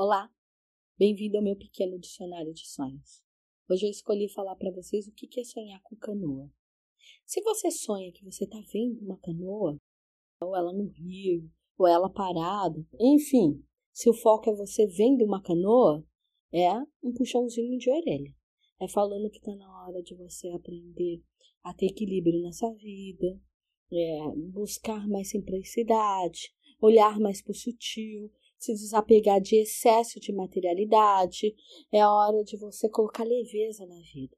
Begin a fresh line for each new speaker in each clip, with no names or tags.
Olá, bem-vindo ao meu pequeno dicionário de sonhos. Hoje eu escolhi falar para vocês o que é sonhar com canoa. Se você sonha que você está vendo uma canoa, ou ela no rio, ou ela parada, enfim, se o foco é você vendo uma canoa, é um puxãozinho de orelha. É falando que está na hora de você aprender a ter equilíbrio nessa vida, é, buscar mais simplicidade, olhar mais para o sutil, se desapegar de excesso de materialidade. É a hora de você colocar leveza na vida.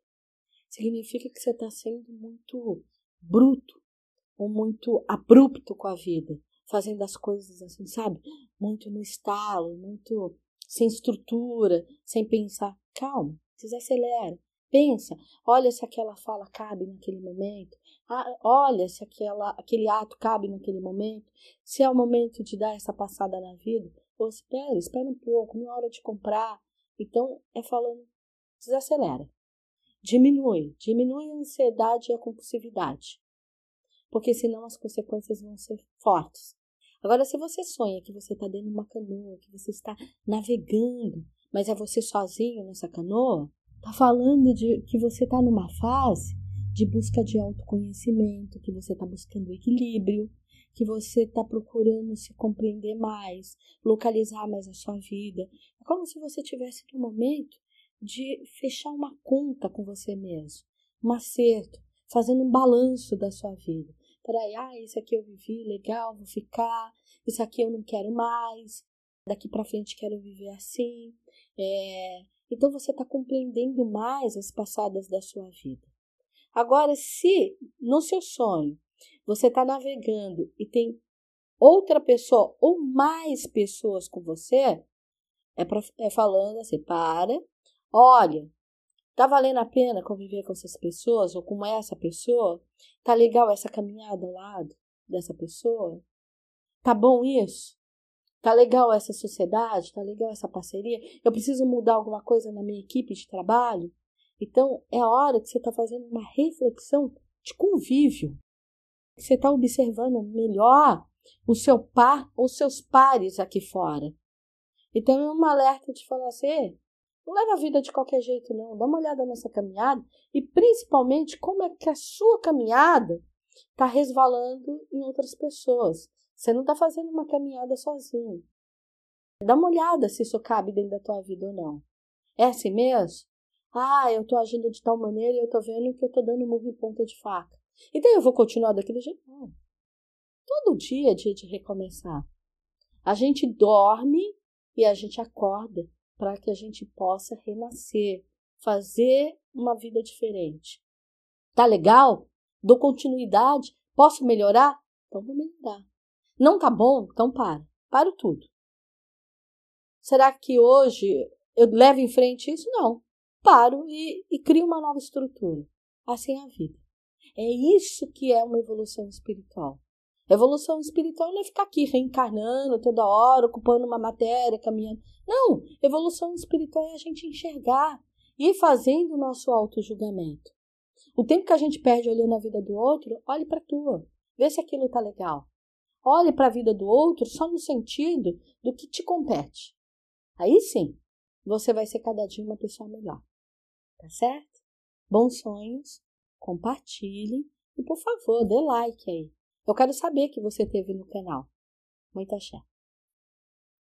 Significa que você está sendo muito bruto ou muito abrupto com a vida, fazendo as coisas assim, sabe? Muito no estalo, muito sem estrutura, sem pensar. Calma, desacelera. Pensa, olha se aquela fala cabe naquele momento, ah, olha se aquela, aquele ato cabe naquele momento, se é o momento de dar essa passada na vida, ou espera, espera um pouco, não é hora de comprar. Então, é falando, desacelera. Diminui, diminui a ansiedade e a compulsividade. Porque senão as consequências vão ser fortes. Agora, se você sonha que você está dentro de uma canoa, que você está navegando, mas é você sozinho nessa canoa, está falando de que você está numa fase de busca de autoconhecimento, que você está buscando equilíbrio, que você está procurando se compreender mais, localizar mais a sua vida. É como se você tivesse no momento de fechar uma conta com você mesmo, um acerto, fazendo um balanço da sua vida. Peraí, ah, isso aqui eu vivi, legal, vou ficar, isso aqui eu não quero mais, daqui para frente quero viver assim. É... Então você está compreendendo mais as passadas da sua vida. Agora, se no seu sonho você está navegando e tem outra pessoa ou mais pessoas com você, é, pra, é falando assim: para, olha, tá valendo a pena conviver com essas pessoas ou com essa pessoa? Tá legal essa caminhada ao lado dessa pessoa? Tá bom isso? Tá legal essa sociedade? Tá legal essa parceria? Eu preciso mudar alguma coisa na minha equipe de trabalho? Então, é a hora que você está fazendo uma reflexão de convívio você está observando melhor o seu par ou seus pares aqui fora. Então é um alerta de falar assim: não leva a vida de qualquer jeito, não. Dá uma olhada nessa caminhada e principalmente como é que a sua caminhada está resvalando em outras pessoas. Você não está fazendo uma caminhada sozinho. Dá uma olhada se isso cabe dentro da tua vida ou não. É assim mesmo? Ah, eu estou agindo de tal maneira e eu estou vendo que eu estou dando murro em ponta de faca. Então eu vou continuar daquele jeito? Não. Todo dia é dia de recomeçar. A gente dorme e a gente acorda para que a gente possa renascer, fazer uma vida diferente. Tá legal? Dou continuidade? Posso melhorar? Então vou melhorar. Não tá bom? Então para. Paro tudo. Será que hoje eu levo em frente isso? Não. Paro e, e crio uma nova estrutura. Assim é a vida. É isso que é uma evolução espiritual. Evolução espiritual não é ficar aqui reencarnando toda hora, ocupando uma matéria, caminhando. Não, evolução espiritual é a gente enxergar e ir fazendo o nosso auto-julgamento. O tempo que a gente perde olhando a vida do outro, olhe para a tua. Vê se aquilo tá legal. Olhe para a vida do outro só no sentido do que te compete. Aí sim, você vai ser cada dia uma pessoa melhor. Tá certo? Bons sonhos compartilhe e, por favor, dê like aí. Eu quero saber que você teve no canal. Muita axé.